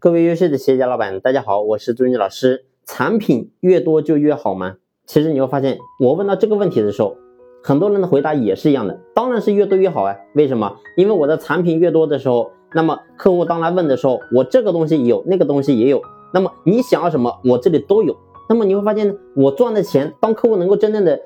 各位优秀的企业家老板，大家好，我是朱军老师。产品越多就越好吗？其实你会发现，我问到这个问题的时候，很多人的回答也是一样的，当然是越多越好啊。为什么？因为我的产品越多的时候，那么客户当来问的时候，我这个东西有，那个东西也有，那么你想要什么，我这里都有。那么你会发现呢，我赚的钱，当客户能够真正的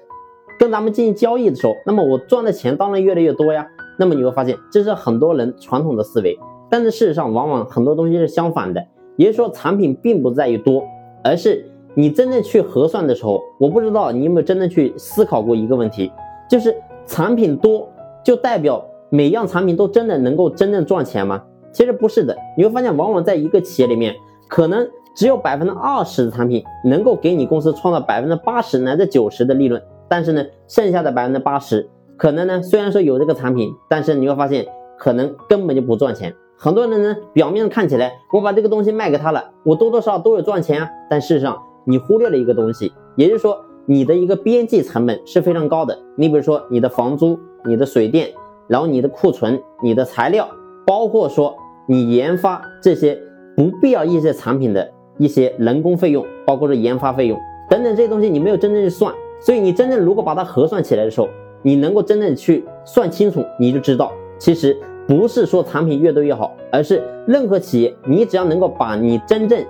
跟咱们进行交易的时候，那么我赚的钱当然越来越多呀。那么你会发现，这是很多人传统的思维。但是事实上，往往很多东西是相反的，也就是说，产品并不在于多，而是你真正去核算的时候，我不知道你有没有真的去思考过一个问题，就是产品多就代表每样产品都真的能够真正赚钱吗？其实不是的，你会发现，往往在一个企业里面，可能只有百分之二十的产品能够给你公司创造百分之八十乃至九十的利润，但是呢，剩下的百分之八十，可能呢，虽然说有这个产品，但是你会发现，可能根本就不赚钱。很多人呢，表面上看起来，我把这个东西卖给他了，我多多少少都有赚钱啊。但事实上，你忽略了一个东西，也就是说，你的一个边际成本是非常高的。你比如说，你的房租、你的水电，然后你的库存、你的材料，包括说你研发这些不必要一些产品的一些人工费用，包括说研发费用等等这些东西，你没有真正去算。所以你真正如果把它核算起来的时候，你能够真正去算清楚，你就知道其实。不是说产品越多越好，而是任何企业，你只要能够把你真正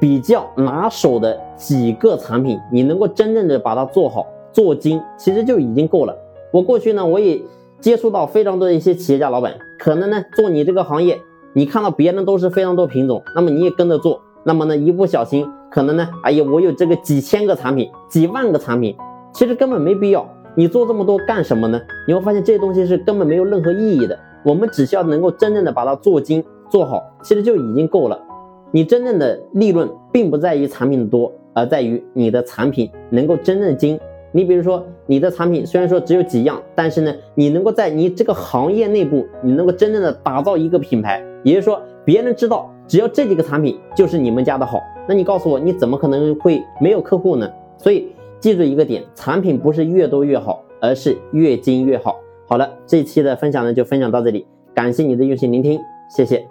比较拿手的几个产品，你能够真正的把它做好做精，其实就已经够了。我过去呢，我也接触到非常多的一些企业家老板，可能呢做你这个行业，你看到别人都是非常多品种，那么你也跟着做，那么呢一不小心，可能呢，哎呀，我有这个几千个产品，几万个产品，其实根本没必要，你做这么多干什么呢？你会发现这些东西是根本没有任何意义的。我们只需要能够真正的把它做精做好，其实就已经够了。你真正的利润并不在于产品的多，而在于你的产品能够真正精。你比如说，你的产品虽然说只有几样，但是呢，你能够在你这个行业内部，你能够真正的打造一个品牌，也就是说，别人知道只要这几个产品就是你们家的好。那你告诉我，你怎么可能会没有客户呢？所以记住一个点，产品不是越多越好，而是越精越好。好了，这一期的分享呢就分享到这里，感谢你的用心聆听，谢谢。